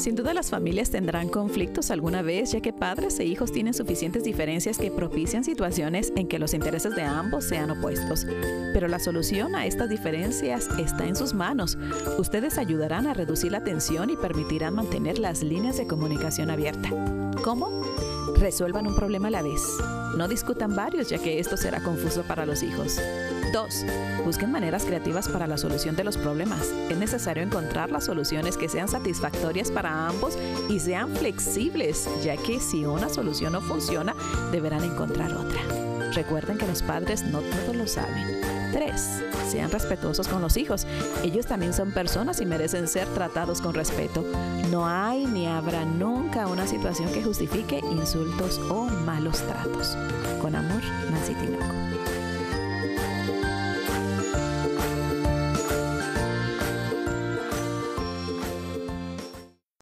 Sin duda las familias tendrán conflictos alguna vez, ya que padres e hijos tienen suficientes diferencias que propician situaciones en que los intereses de ambos sean opuestos. Pero la solución a estas diferencias está en sus manos. Ustedes ayudarán a reducir la tensión y permitirán mantener las líneas de comunicación abiertas. ¿Cómo? Resuelvan un problema a la vez. No discutan varios, ya que esto será confuso para los hijos. 2. Busquen maneras creativas para la solución de los problemas. Es necesario encontrar las soluciones que sean satisfactorias ambos y sean flexibles, ya que si una solución no funciona, deberán encontrar otra. Recuerden que los padres no todos lo saben. 3. Sean respetuosos con los hijos. Ellos también son personas y merecen ser tratados con respeto. No hay ni habrá nunca una situación que justifique insultos o malos tratos. Con amor, Nancy Tinoco.